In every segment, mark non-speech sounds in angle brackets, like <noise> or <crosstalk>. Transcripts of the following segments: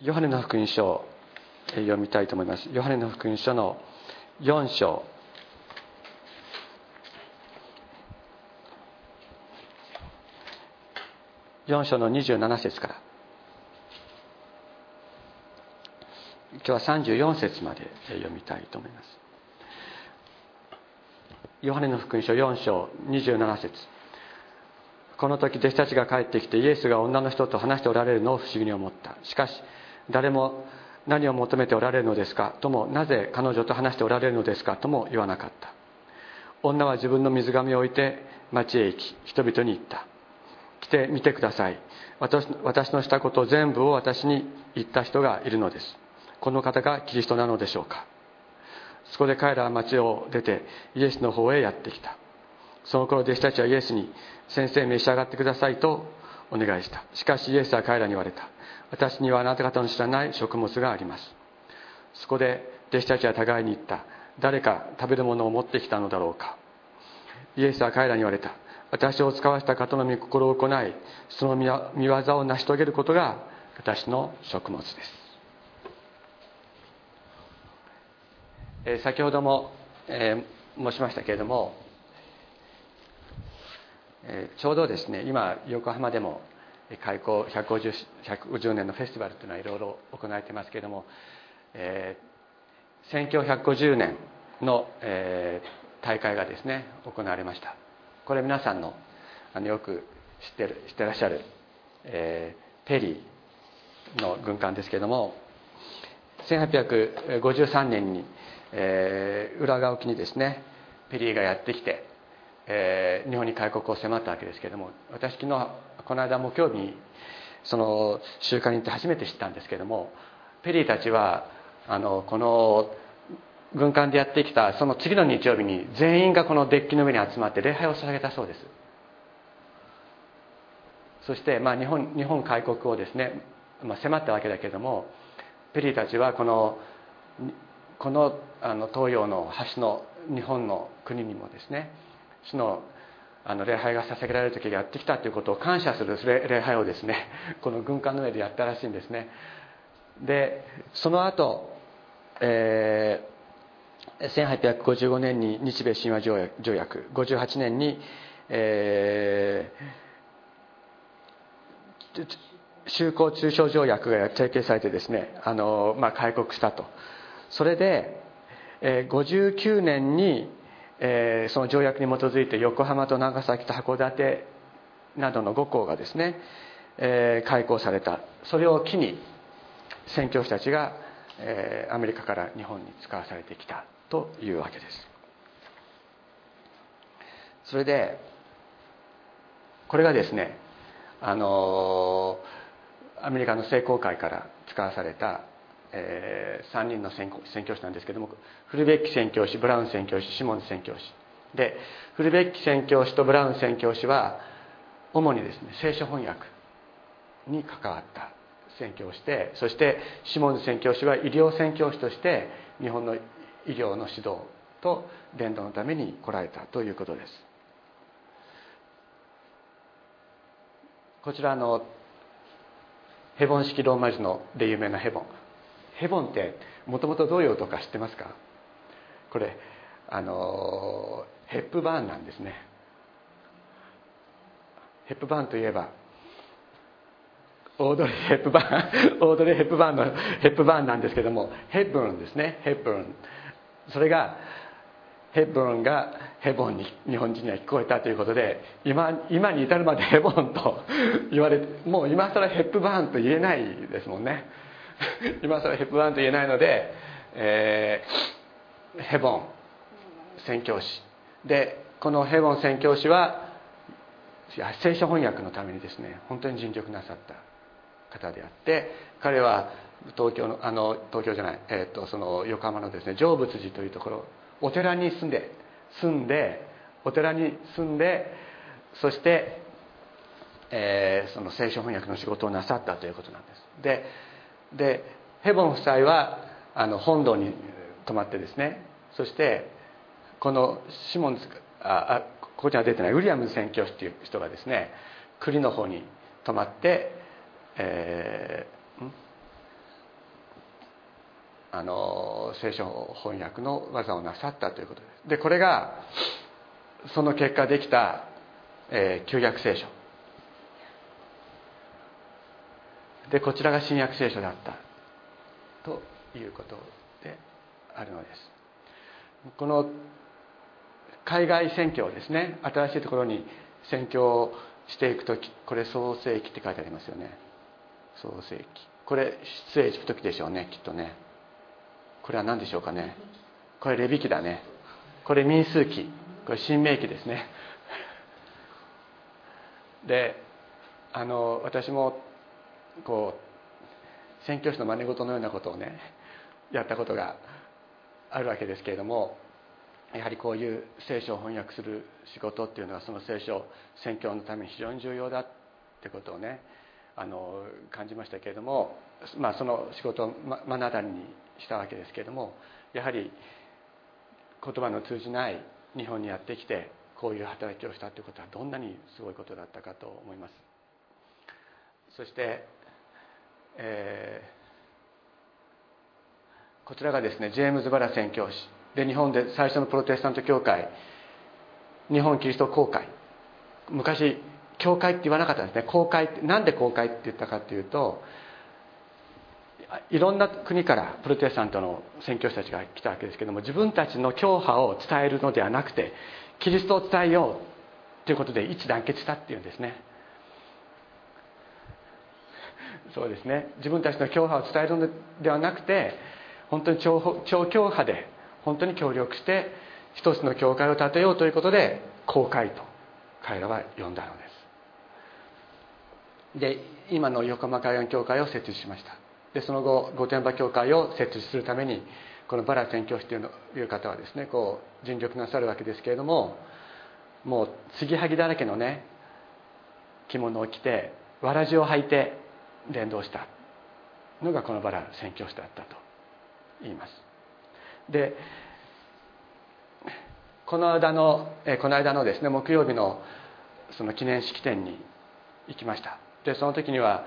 ヨハネの福音書を読みたいと思います。ヨハネの福音書の4章。4章の27節から。今日は34節まで読みたいと思います。ヨハネの福音書4章27節。この時弟子たちが帰ってきてイエスが女の人と話しておられるのを不思議に思った。しかし誰も何を求めておられるのですか？ともなぜ彼女と話しておられるのですか？とも言わなかった。女は自分の水瓶を置いて町へ行き人々に言った。来てみてください。私私のしたこと全部を私に言った人がいるのです。この方がキリストなのでしょうか？そこで彼らは町を出てイエスの方へやってきた。その頃弟子たちはイエスに先生召し上がってくださいとお願いした。しかしイエスは彼らに言われた。私にはあなた方の知らない食物があります。そこで弟子たちは互いに言った。誰か食べるものを持ってきたのだろうか。イエスは彼らに言われた。私を使わせた方の御心を行いその見業を成し遂げることが私の食物です、えー、先ほども、えー、申しましたけれども、えー、ちょうどですね今横浜でも開校 150, 150年のフェスティバルというのはいろいろ行われていますけれども、えー、宣教150年の、えー、大会がですね行われました。これ皆さんのあのよく知ってる知ってらっしゃる、えー、ペリーの軍艦ですけれども1853年に、えー、浦賀沖にですねペリーがやってきて、えー、日本に開国を迫ったわけですけれども私昨日この間木曜日にその集会に行って初めて知ったんですけれどもペリーたちはあのこの軍艦でやってきたその次の日曜日に全員がこのデッキの上に集まって礼拝を捧げたそうです。そして、まあ、日本日本開国をですね、まあ、迫ったわけだけれどもペリーたちはこのこのあの東洋の端の日本の国にもですね主のあの礼拝が捧げられる時がやってきたということを感謝する礼拝をですね <laughs> この軍艦の上でやったらしいんですね。でその後、えー、1855年に日米親和条約条約58年に、えー、修好通商条約が締結されてですねあの、まあ、開国したと。それで、えー、59年にえー、その条約に基づいて横浜と長崎と函館などの5校がですね、えー、開校された。それを機に宣教師たちが、えー、アメリカから日本に使わされてきたというわけです。それでこれがですねあのアメリカの聖公会から使わされたえー、3人の宣教師なんですけどもフルベッキ宣教師ブラウン宣教師シモン宣教師。でフルベッキ宣教師とブラウン宣教師は主にですね聖書翻訳に関わった宣教をしてそしてシモン宣教師は医療宣教師として日本の医療の指導と伝道のために来られたということです。こちらのヘボン式ローマ字ので有名なヘボン。ヘボンってもともとどういう音か知ってますか？これあのヘップバーンなんですね。ヘップバーンといえばオードリー・ヘップバーンオードリー・ <laughs> ヘップバーンのヘップバーンなんですけどもヘッブルンですね。ヘッブルン。それがヘッブルンがヘボンに日本人には聞こえたということで今今に至るまでヘボンと言われてもう今更ヘップバーンと言えないですもんね。<laughs> 今更ヘプバーンと言えないので、えー、ヘボン宣教師。でこのヘボン宣教師は聖書翻訳のためにですね本当に尽力なさった方であって彼は東京のあの東京じゃない、えーと、その横浜のですね成仏寺というところお寺に住んで住んでお寺に住んでそして、えー、その聖書翻訳の仕事をなさったということなんです。ででヘボン夫妻はあの本堂に泊まってですね。そしてこのシモンズああここには出てないウィリアムズ宣教師という人がですね栗の方に泊まって、えー、あの聖書翻訳の技をなさったということです。でこれがその結果できた、えー、旧約聖書。でこちらが新約聖書だった。ということであるのです。この海外宣教ですね。新しいところに宣教していく時これ創世記って書いてありますよね。創世記。これ出エジプト記でしょうねきっとね。これは何でしょうかね。これレビ記だね。これ民数記。これ新明記ですね。であの私もこう宣教師の真似事のようなことをねやったことがあるわけですけれどもやはりこういう聖書を翻訳する仕事っていうのはその聖書宣教のために非常に重要だってことをねあの感じましたけれども、まあ、その仕事を目の当たりにしたわけですけれどもやはり言葉の通じない日本にやってきてこういう働きをしたということはどんなにすごいことだったかと思います。そしてえー、こちらがですねジェームズ・バラ宣教師。で日本で最初のプロテスタント教会。日本キリスト公会。昔教会って言わなかったんですね。公会ってなんで公会って言ったかっていうといろんな国からプロテスタントの宣教師たちが来たわけですけども自分たちの教派を伝えるのではなくてキリストを伝えようということで一致団結したっていうんですね。そうですね自分たちの教派を伝えるのではなくて本当に超超教派で本当に協力して一つの教会を建てようということで公会と彼らは呼んだのです。で今の横浜海岸教会を設立しました。でその後御殿場教会を設立するためにこのバラ宣教師というのいう方はですねこう尽力なさるわけですけれどももう継ぎはぎだらけのね着物を着てわらじを履いて伝道したのがこのバラ宣教師だったと言います。でこの間のこの間のですね木曜日のその記念式典に行きました。でその時には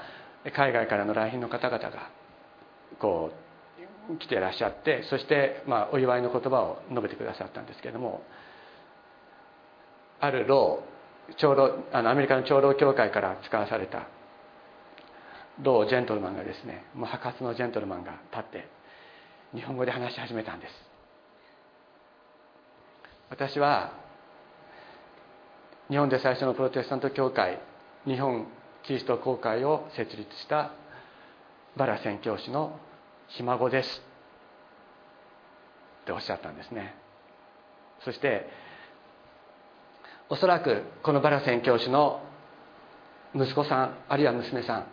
海外からの来賓の方々がこう来ていらっしゃってそして、まあ、お祝いの言葉を述べてくださったんですけれどもある老長老あのアメリカの長老協会から使わされた同ジェントルマンがですねもう博士のジェントルマンが立って日本語で話し始めたんです。私は日本で最初のプロテスタント教会日本キリスト公会を設立したバラ宣教師のひ孫です。っておっしゃったんですね。そしておそらくこのバラ宣教師の息子さんあるいは娘さん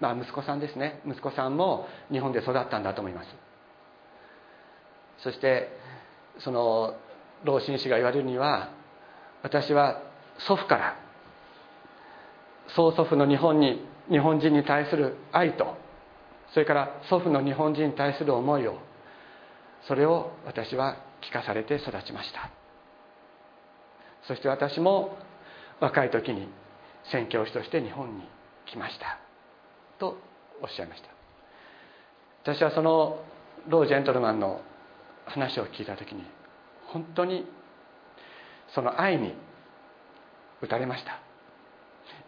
まあ、息子さんですね。息子さんも日本で育ったんだと思います。そしてその老紳士が言われるには私は祖父から曽祖父の日本に日本人に対する愛とそれから祖父の日本人に対する思いをそれを私は聞かされて育ちました。そして私も若い時に宣教師として日本に来ました。とおっしゃいました。私はそのロー・ジェントルマンの話を聞いた時に本当にその愛に打たれました。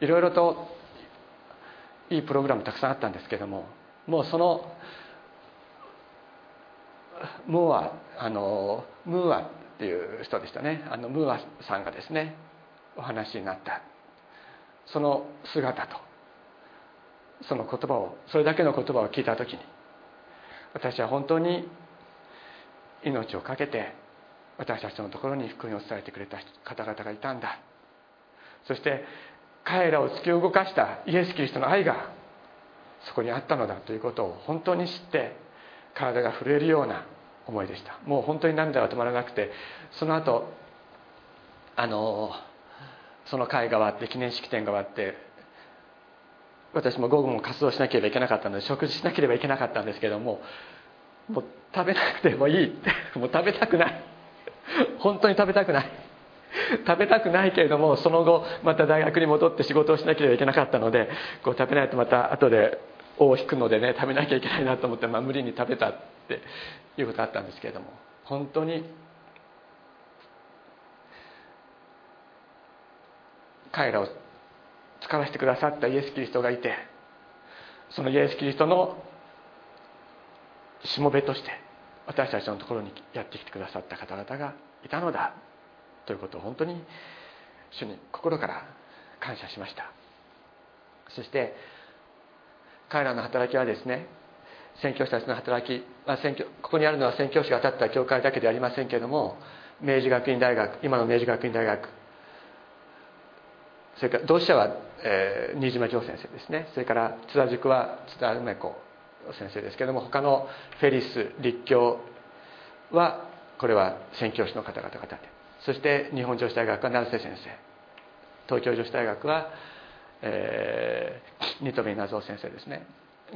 いろいろといいプログラムたくさんあったんですけどももうそのムーアあのムーアっていう人でしたね。あのムーアさんがですねお話になった。その姿とその言葉をそれだけの言葉を聞いた時に私は本当に命を懸けて私たちのところに福音を伝えてくれた方々がいたんだ。そして彼らを突き動かしたイエス・キリストの愛がそこにあったのだということを本当に知って体が震えるような思いでした。もう本当に涙が止まらなくてその後あのその会が終わって記念式典が終わって私も午後も活動しなければいけなかったので食事しなければいけなかったんですけどももう食べなくてもいい。っ <laughs> てもう食べたくない。<laughs> 本当に食べたくない。<laughs> 食べたくないけれどもその後また大学に戻って仕事をしなければいけなかったのでこう食べないとまた後で尾を引くのでね食べなきゃいけないなと思って、まあ、無理に食べたっていうことあったんですけれども本当に彼らを使わせてくださったイエス・キリストがいてそのイエス・キリストのしもべとして私たちのところにやってきてくださった方々がいたのだということを本当に主に心から感謝しました。そして彼らの働きはですね宣教師たちの働き、まあ、宣教ここにあるのは宣教師が立った教会だけではありませんけれども明治学院大学今の明治学院大学それから同志社は、えー、新島城先生ですね。それから津田塾は津田梅子先生ですけども他のフェリス立教はこれは宣教師の方々が立てそして日本女子大学は成瀬先生。東京女子大学は、えー、新富謎先生ですね。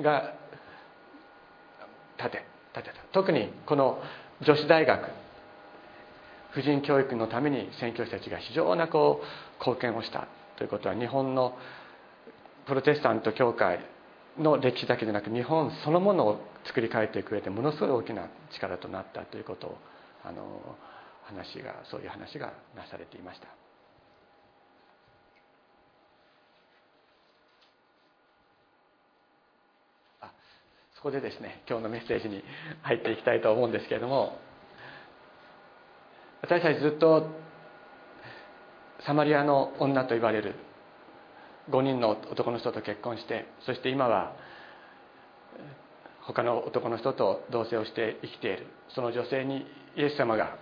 が立て立てた特にこの女子大学婦人教育のために宣教師たちが非常なこう貢献をしたということは日本のプロテスタント教会の歴史だけでなく日本そのものを作り変えていく上でものすごい大きな力となったということをあの話がそういう話がなされていました。あそこでですね今日のメッセージに入っていきたいと思うんですけれども私たちずっとサマリアの女と言われる。5人の男の人と結婚してそして今は他の男の人と同棲をして生きている。その女性にイエス様が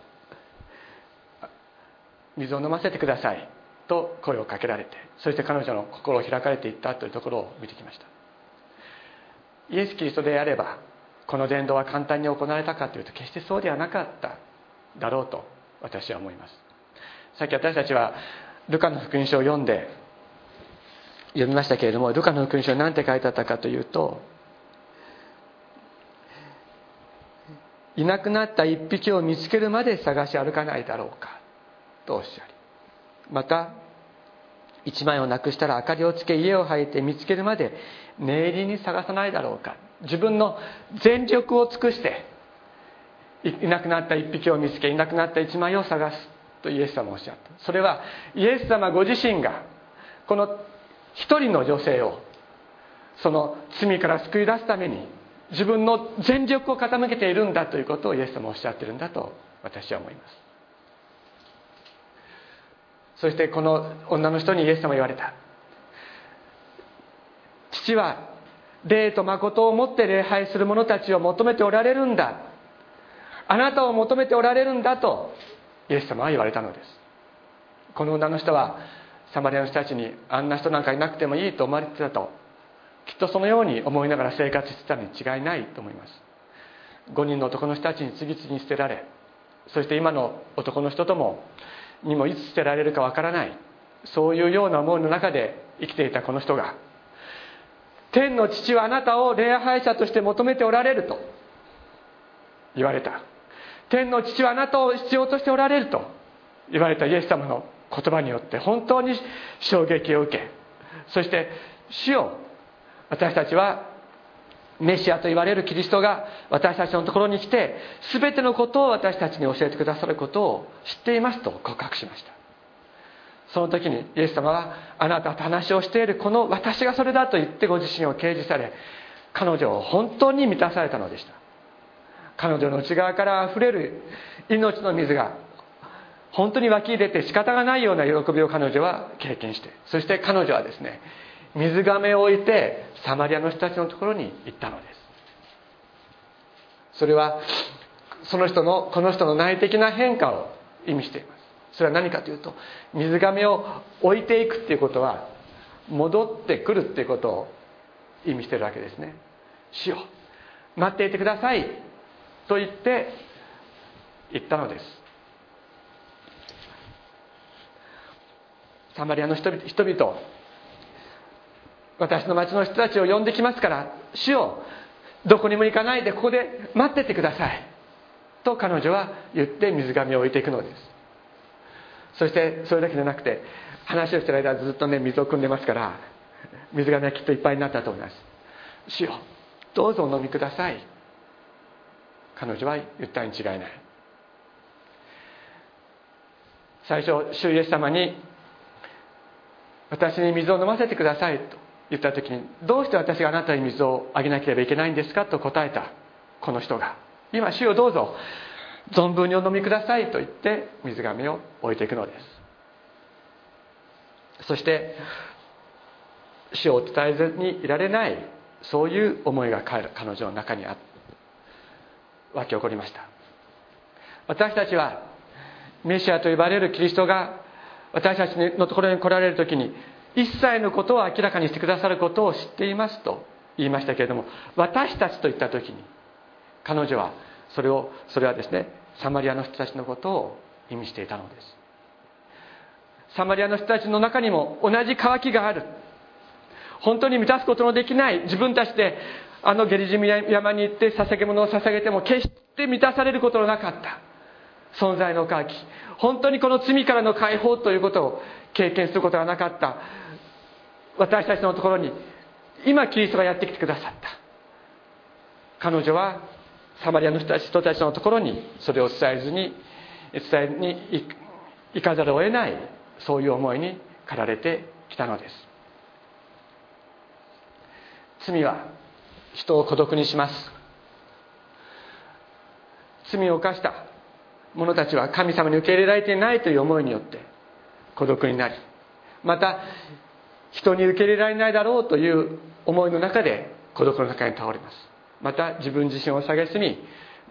「水を飲ませてください」と声をかけられてそして彼女の心を開かれていったというところを見てきました。イエス・キリストであればこの伝道は簡単に行われたかというと決してそうではなかっただろうと私は思います。さっき私たちはルカの福音書を読んで読みましたけれどもルカの福音書に何て書いてあったかというといなくなった一匹を見つけるまで探し歩かないだろうかとおっしゃりまた一枚をなくしたら明かりをつけ家を履いて見つけるまで念入りに探さないだろうか自分の全力を尽くしていなくなった一匹を見つけいなくなった一枚を探すとイエス様おっしゃった。それはイエス様ご自身がこの一人の女性をその罪から救い出すために自分の全力を傾けているんだということをイエス様おっしゃってるんだと私は思います。そしてこの女の人にイエス様言われた。父は霊と誠をもって礼拝する者たちを求めておられるんだ。あなたを求めておられるんだとイエス様は言われたのです。この女の人はサマリアの人たちにあんな人なんかいなくてもいいと思われてたときっとそのように思いながら生活してたに違いないと思います。5人の男の人たちに次々に捨てられそして今の男の人ともにもいつ捨てられるかわからないそういうような思いの中で生きていたこの人が天の父はあなたを礼拝者として求めておられると言われた。天の父はあなたを必要としておられると言われたイエス様の言葉によって本当に衝撃を受けそして主よ私たちはメシアと言われるキリストが私たちのところに来て全てのことを私たちに教えてくださることを知っていますと告白しました。その時にイエス様はあなたと話をしているこの私がそれだと言ってご自身を掲示され彼女を本当に満たされたのでした。彼女の内側からあふれる命の水が本当に湧き出て仕方がないような喜びを彼女は経験してそして彼女はですね水がめを置いてサマリアの人たちのところに行ったのです。それはその人のこの人の内的な変化を意味しています。それは何かというと水がめを置いていくっていうことは戻ってくるっていうことを意味してるわけですね。死を待っていてください。と言って言ったのです。サマリアの人々私の町の人たちを呼んできますから主をどこにも行かないでここで待っててくださいと彼女は言って水がめを置いていくのです。そしてそれだけじゃなくて話をしてる間ずっとね水を汲んでますから水がねきっといっぱいになったと思います。主よどうぞお飲みください。彼女は言ったに違いない。最初主イエス様に私に水を飲ませてくださいと言った時にどうして私があなたに水をあげなければいけないんですか？と答えたこの人が今主をどうぞ。存分にお飲みくださいと言って水がめを置いていくのです。そして死を伝えずにいられないそういう思いが彼女の中にあ湧き起こりました。私たちはメシアと呼ばれるキリストが私たちのところに来られる時に一切のことを明らかにしてくださることを知っていますと言いましたけれども私たちといった時に彼女はそれをそれはですねサマリアの人たちのことを意味していたのです。サマリアの人たちの中にも同じ渇きがある。本当に満たすことのできない。自分たちであのゲリジミ山に行って捧げ物を捧げても決して満たされることのなかった。存在の渇き。本当にこの罪からの解放ということを経験することがなかった。私たちのところに今キリストがやってきてくださった。彼女はサマリアの人たち人たちのところにそれを伝えずに伝えに行かざるを得ないそういう思いに駆られてきたのです。罪は人を孤独にします。罪を犯した者たちは神様に受け入れられていないという思いによって孤独になりまた人に受け入れられないだろうという思いの中で孤独の中に倒れます。また自分自身を下げずに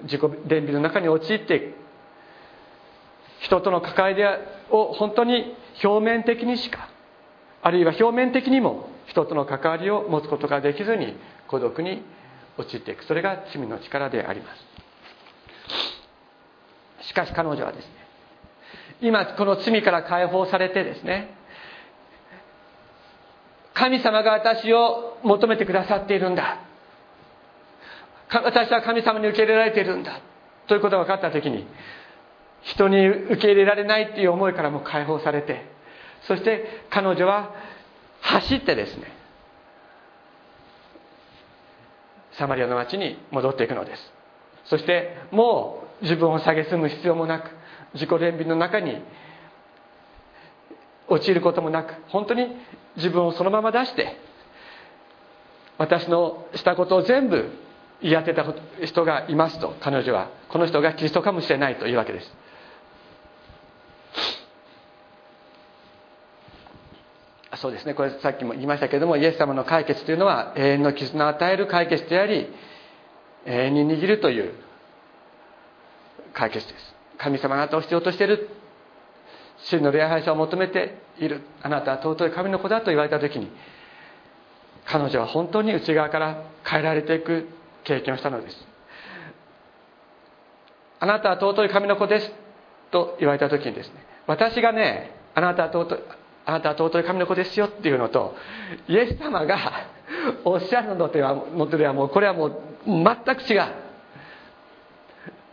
自己伝備の中に陥っていく人との関わりを本当に表面的にしかあるいは表面的にも人との関わりを持つことができずに孤独に陥っていく。それが罪の力であります。しかし彼女はですね今この罪から解放されてですね神様が私を求めてくださっているんだ。私は神様に受け入れられているんだ。ということが分かった時に人に受け入れられないっていう思いからも解放されてそして彼女は走ってですねサマリアの町に戻っていくのです。そしてもう自分を蔑む必要もなく自己憐憫の中に陥ることもなく本当に自分をそのまま出して私のしたことを全部言い当てた人がいますと彼女は。この人がキリストかもしれないというわけです。そうですね。これさっきも言いましたけどもイエス様の解決というのは永遠の絆を与える解決であり永遠に握るという解決です。神様あなたを必要としている。真の礼拝者を求めている。あなたは尊い神の子だと言われた時に彼女は本当に内側から変えられていく経験をしたのです。あなたは尊い神の子ですと言われた時にですね私がねあなたは尊いあなたは尊い神の子ですよっていうのとイエス様が <laughs> おっしゃるのではのではもうこれはもう全く違う。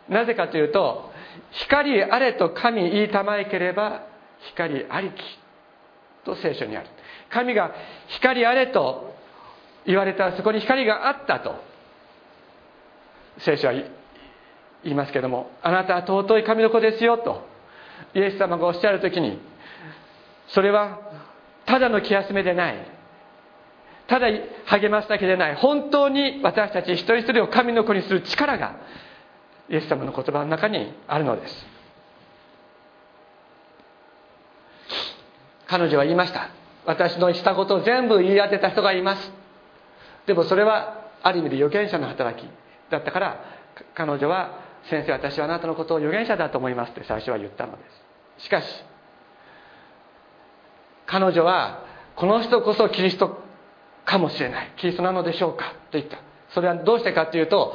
なぜかというと光あれと神言いたまえければ光ありきと聖書にある。神が光あれと言われたらそこに光があったと聖書は言いますけどもあなたは尊い神の子ですよとイエス様がおっしゃる時にそれはただの気休めでない。ただ励ますだけでない。本当に私たち一人一人を神の子にする力がイエス様の言葉の中にあるのです。彼女は言いました。私のしたことを全部言い当てた人がいます。でもそれはある意味で預言者の働きだったから彼女は「先生私はあなたのことを預言者だと思います」って最初は言ったのです。しかし彼女はこの人こそキリストかもしれない。キリストなのでしょうか？と言った。それはどうしてかというと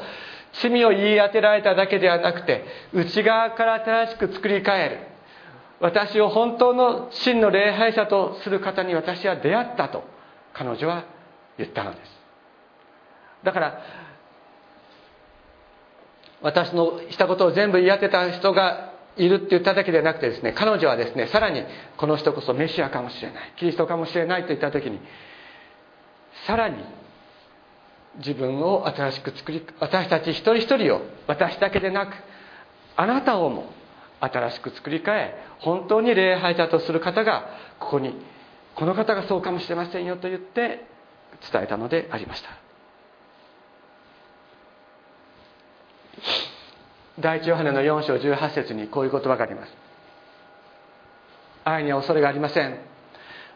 罪を言い当てられただけではなくて内側から新しく作り変える。私を本当の真の礼拝者とする方に私は出会ったと彼女は言ったのです。だから私のしたことを全部言い当てた人がいるって言っただけでなくてですね彼女はですねさらにこの人こそメシアかもしれないキリストかもしれないと言った時にさらに自分を新しく作り私たち一人一人を私だけでなくあなたをも新しく作り変え本当に礼拝者とする方がここにこの方がそうかもしれませんよと言って伝えたのでありました。第一ヨハネの4章18節にこういう言葉があります。愛には恐れがありません。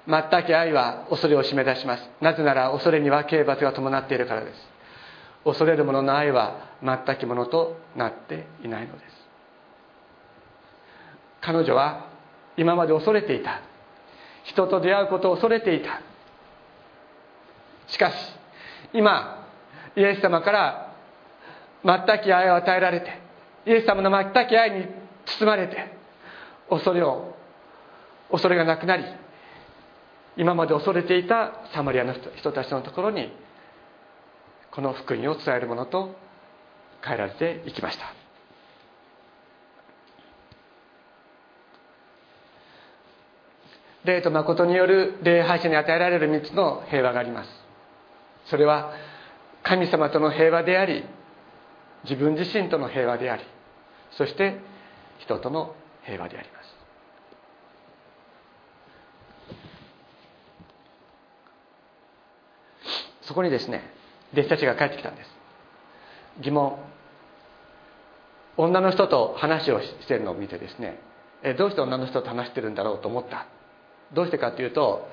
全く愛は恐れを締め出します。なぜなら恐れには刑罰が伴っているからです。恐れる者の愛は全くものとなっていないのです。彼女は今まで恐れていた。人と出会うことを恐れていた。しかし今イエス様から全く愛を与えられてイエス様の全く愛に包まれて恐れを恐れがなくなり今まで恐れていたサマリアの人たちのところにこの福音を伝えるものと変えられていきました。霊と誠による礼拝者に与えられる3つの平和があります。それは神様との平和であり自分自身との平和でありそして人との平和であります。そこにですね弟子たちが帰ってきたんです。疑問。女の人と話をしてるのを見てですねえどうして女の人と話してるんだろうと思った？どうしてかというと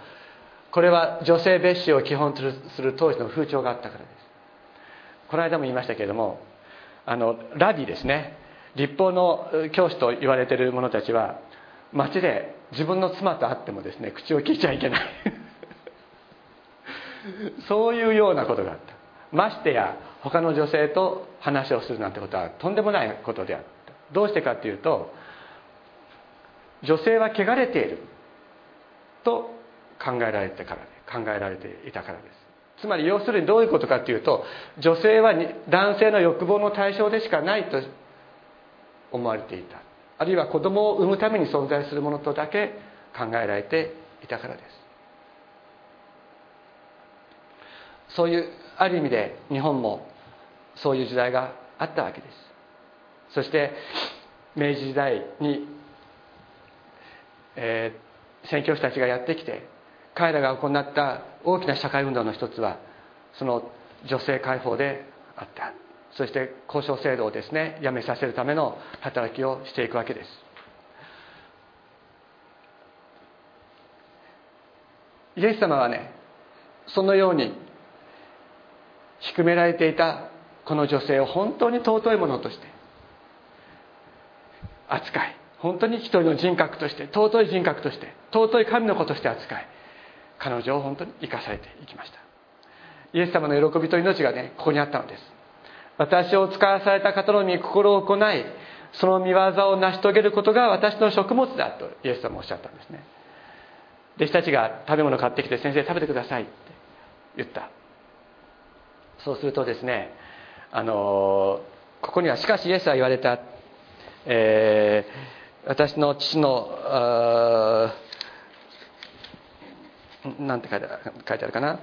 これは女性蔑視を基本とする当時の風潮があったからです。この間も言いましたけれどもあのラビですね。立法の教師と言われている者たちは街で自分の妻と会ってもですね口を聞いちゃいけない。<laughs> そういうようなことがあった。ましてや他の女性と話をするなんてことはとんでもないことであった。どうしてかっていうと女性は汚れている。と考えられてから考えられていたからです。つまり要するにどういうことかというと女性は男性の欲望の対象でしかないと思われていた。あるいは子供を産むために存在するものとだけ考えられていたからです。そういうある意味で日本もそういう時代があったわけです。そして明治時代に、えー、宣教師たちがやってきて彼らが行った大きな社会運動の一つはその女性解放であった。そして交渉制度をですねやめさせるための働きをしていくわけです。イエス様はねそのように低められていたこの女性を本当に尊いものとして扱い本当に一人の人格として尊い人格として尊い神の子として扱い彼女を本当に生かされていきました。イエス様の喜びと命がねここにあったのです。私を使わされた方の御心を行いその見業を成し遂げることが私の食物だとイエス様おっしゃったんですね。弟子たちが食べ物買ってきて先生食べてくださいって言った。そうするとですねあのここにはしかしイエスは言われた、えー、私の父のなんて書いてあるかな。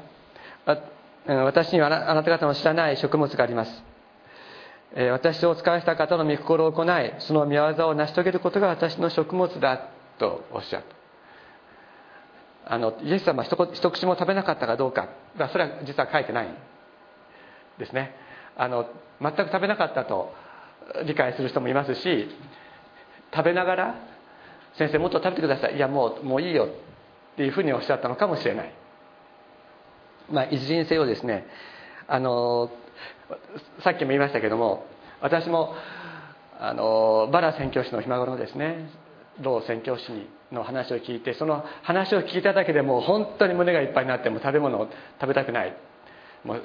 私にはあなた方の知らない食物があります。私を使わせた方の御心を行いその御業を成し遂げることが私の食物だとおっしゃった。あのイエス様は一口も食べなかったかどうか。それは実は書いてないですね。あの全く食べなかったと理解する人もいますし食べながら「先生もっと食べてください」「いやもうもういいよ」っていうふうにおっしゃったのかもしれない、まあ、いずれにせよですねあのさっきも言いましたけども私もあのバラ宣教師の今頃ですね老宣教師の話を聞いてその話を聞いただけでもう本当に胸がいっぱいになっても食べ物を食べたくない。もう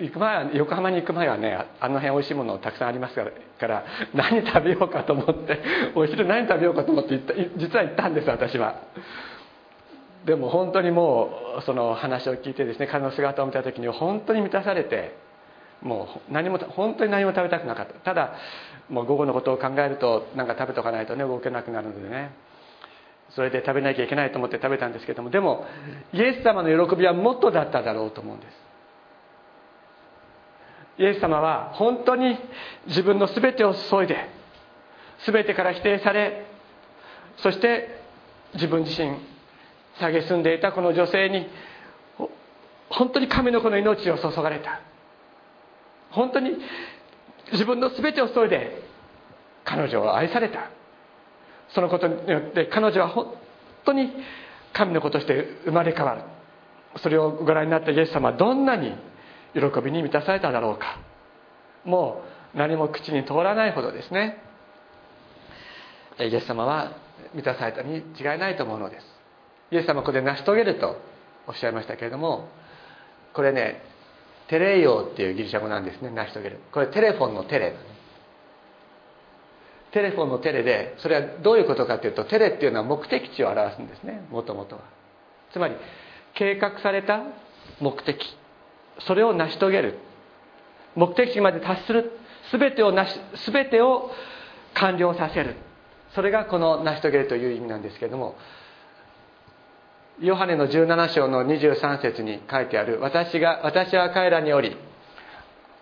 行く前は横浜に行く前はねあの辺おいしいものたくさんありますから何食べようかと思ってお昼何食べようかと思って行った実は行ったんです私は。でも本当にもうその話を聞いてですね彼の姿を見た時に本当に満たされてもう何も本当に何も食べたくなかった。ただもう午後のことを考えると何か食べとかないとね動けなくなるのでね。それで食べなきゃいけないと思って食べたんですけどもでもイエス様の喜びはもっとだっただろうと思うんです。イエス様は本当に自分の全てを注いで全てから否定されそして自分自身蔑んでいたこの女性に本当に神の子の命を注がれた。本当に自分の全てを注いで彼女を愛された。そのことによって彼女は本当に神の子として生まれ変わる。それをご覧になったイエス様はどんなに喜びに満たされただろうか。もう何も口に通らないほどですね。イエス様は満たされたに違いないと思うのです。イエス様はここで成し遂げるとおっしゃいましたけれどもこれねテレイオっていうギリシャ語なんですね。成し遂げる。これテレフォンのテレテレフォンのテレでそれはどういうことかというとテレっていうのは目的地を表すんですね。もともとは。つまり計画された目的。それを成し遂げる。目的地まで達する。全てをなし全てを完了させる。それがこの成し遂げるという意味なんですけれどもヨハネの17章の23節に書いてある私が私は彼らにおり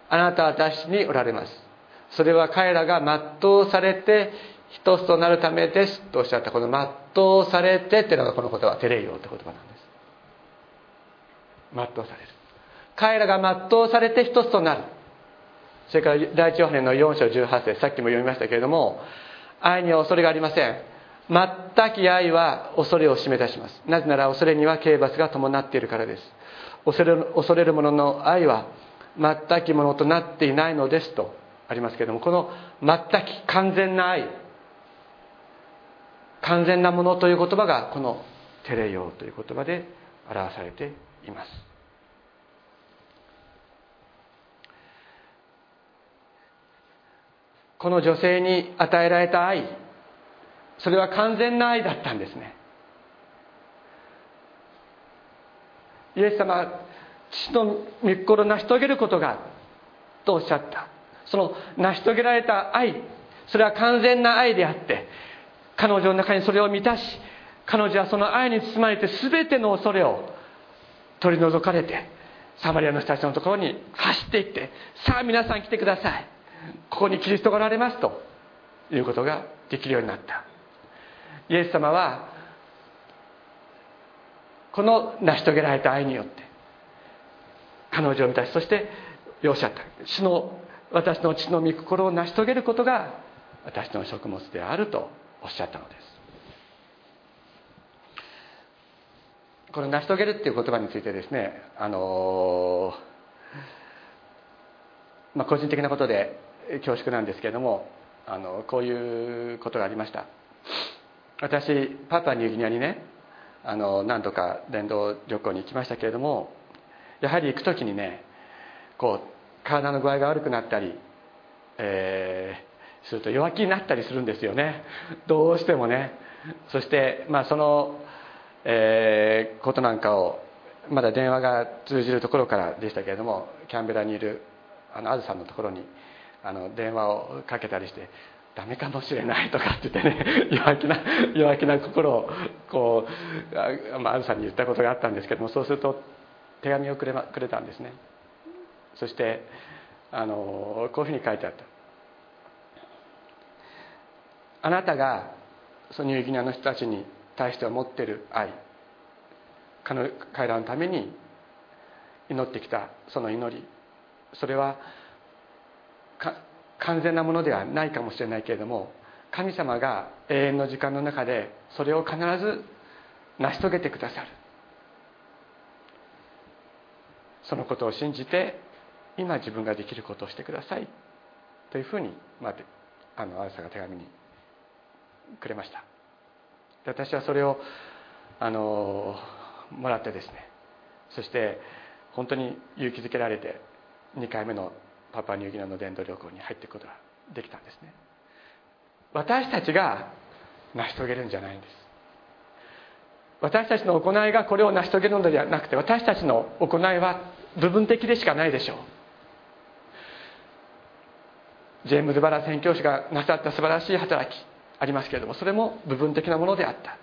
あなたは私におられます。それは彼らが全うされて一つとなるためですとおっしゃった。この全うされてっていうのがこの言葉テレイオって言葉なんです。全うされる。彼らが全うされて一つとなる。それから第一ヨハネの4章18節さっきも読みましたけれども愛には恐れがありません。全き愛は恐れを締め出します。なぜなら恐れには刑罰が伴っているからです。恐れる恐れる者の愛は全きものとなっていないのですとありますけれどもこの全き完全な愛完全なものという言葉がこのテレヨという言葉で表されています。この女性に与えられた愛それは完全な愛だったんですね。イエス様は父の御心を成し遂げることがとおっしゃった。その成し遂げられた愛それは完全な愛であって彼女の中にそれを満たし彼女はその愛に包まれて全ての恐れを取り除かれてサマリアの人たちのところに走っていってさあ皆さん来てください。ここにキリストがおられますということができるようになった。イエス様はこの成し遂げられた愛によって彼女を満たしそしておっしゃった。主の私の血の御心を成し遂げることが私の食物であるとおっしゃったのです。この成し遂げるっていう言葉についてですねあのまあ個人的なことで恐縮なんですけれどもあのこういうことがありました。私パパニューギニアにねあの何度か電動旅行に行きましたけれどもやはり行く時にねこう体の具合が悪くなったり、えー、すると弱気になったりするんですよね。どうしてもね。そしてまあその、えー、ことなんかをまだ電話が通じるところからでしたけれどもキャンベラにいるあのあずさんのところにあの電話をかけたりしてダメかもしれないとかって言ってね <laughs> 弱気な弱気な心をこう,、まあ、あずさんに言ったことがあったんですけどもそうすると手紙をくれ,、くれたんですね。そしてあのこういうふうに書いてあった。あなたがそのニューギニアの人たちに対して持ってる愛彼らのために祈ってきたその祈りそれは完全なものではないかもしれないけれども神様が永遠の時間の中でそれを必ず成し遂げてくださる。そのことを信じて今自分ができることをしてください。というふうに、まあ、あのアルサが手紙にくれました。私はそれをあのもらってですねそして本当に勇気づけられて2回目のパパニューギニアの伝道旅行に入っていくことができたんですね。私たちが成し遂げるんじゃないんです。私たちの行いがこれを成し遂げるのではなくて私たちの行いは部分的でしかないでしょう。ジェームズ・バラ宣教師がなさった素晴らしい働きありますけれどもそれも部分的なものであった。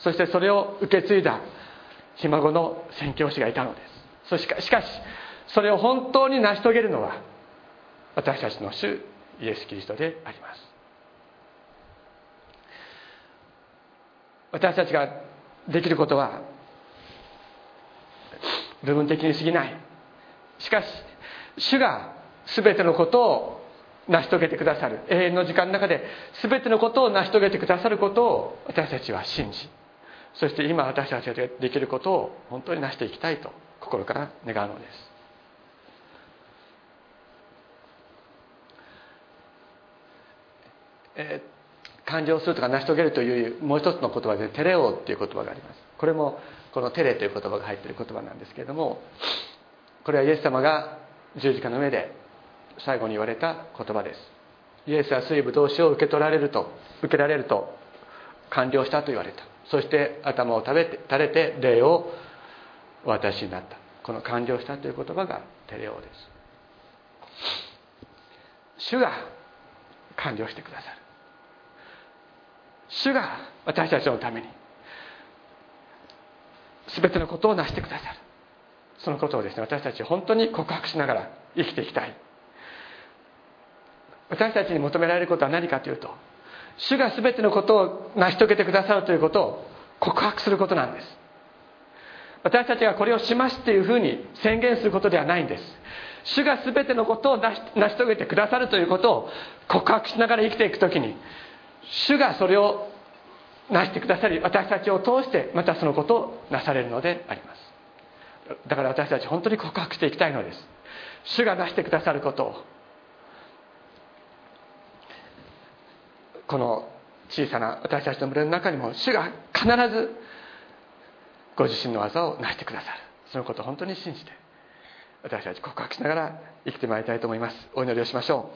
そしてそれを受け継いだひ孫の宣教師がいたのです。そしかしかしそれを本当に成し遂げるのは私たちの主イエス・キリストであります。私たちができることは部分的に過ぎない。しかし主が全てのことを成し遂げてくださる。永遠の時間の中で全てのことを成し遂げてくださることを私たちは信じ。そして今私たちができることを本当に成していきたいと心から願うのです。えー、完了するとか成し遂げるというもう一つの言葉でテレオっていう言葉があります。これもこのテレという言葉が入っている言葉なんですけれどもこれはイエス様が十字架の上で最後に言われた言葉です。イエスは水分同士を受け取られると受けられると完了したと言われた。そして頭を食べて垂れて礼をお渡しになった。この完了したという言葉がテレオです。主が完了してくださる。主が私たちのために全てのことを成してくださる。そのことをですね私たち本当に告白しながら生きていきたい。私たちに求められることは何かというと主が全てのことを成し遂げてくださるということを告白することなんです。私たちがこれをしますっていうふうに宣言することではないんです。主が全てのことを成し遂げてくださるということを告白しながら生きていく時に主がそれを成してくださり私たちを通してまたそのことをなされるのであります。だから私たち本当に告白していきたいのです。主がなしてくださることをこの小さな私たちの群れの中にも主が必ずご自身の技を成してくださる。そのことを本当に信じて私たち告白しながら生きてまいりたいと思います。お祈りをしましょ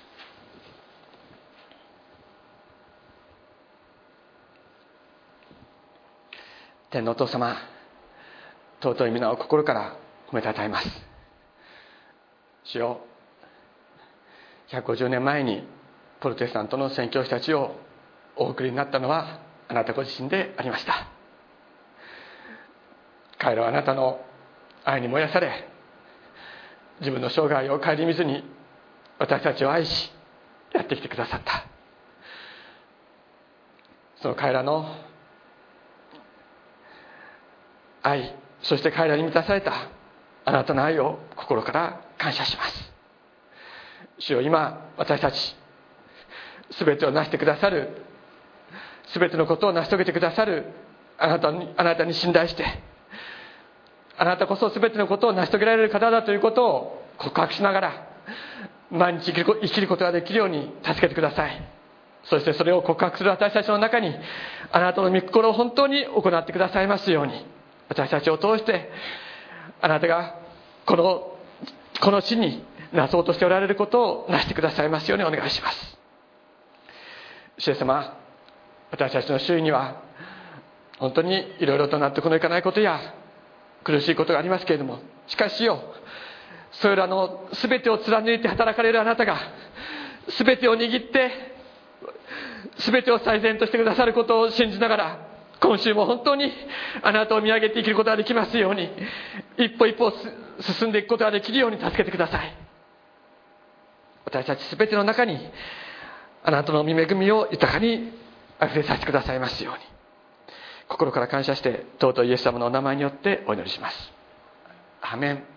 う。天皇お父様尊い皆を心から褒めたたえます。主よ150年前にプロテスタントの宣教師たちをお送りになったのはあなたご自身でありました。彼らはあなたの愛に燃やされ自分の生涯を顧みずに私たちを愛しやってきてくださった。その彼らの愛そして彼らに満たされたあなたの愛を心から感謝します。主よ今私たち全てを成してくださる全てのことを成し遂げてくださるあなたにあなたに信頼してあなたこそ全てのことを成し遂げられる方だということを告白しながら毎日生きることができるように助けてください。そしてそれを告白する私たちの中にあなたの御心を本当に行ってくださいますように。私たちを通してあなたがこのこの地になそうとしておられることをなしてくださいますようにお願いします。主様私たちの周囲には本当にいろいろと納得のいかないことや苦しいことがありますけれどもしかしよそれらの全てを貫いて働かれるあなたが全てを握って全てを最善としてくださることを信じながら今週も本当にあなたを見上げて生きることができますように一歩一歩進んでいくことができるように助けてください。私たち全ての中にあなたの御恵みを豊かにあふれさせてくださいますように。心から感謝して尊いイエス様のお名前によってお祈りします。アメン。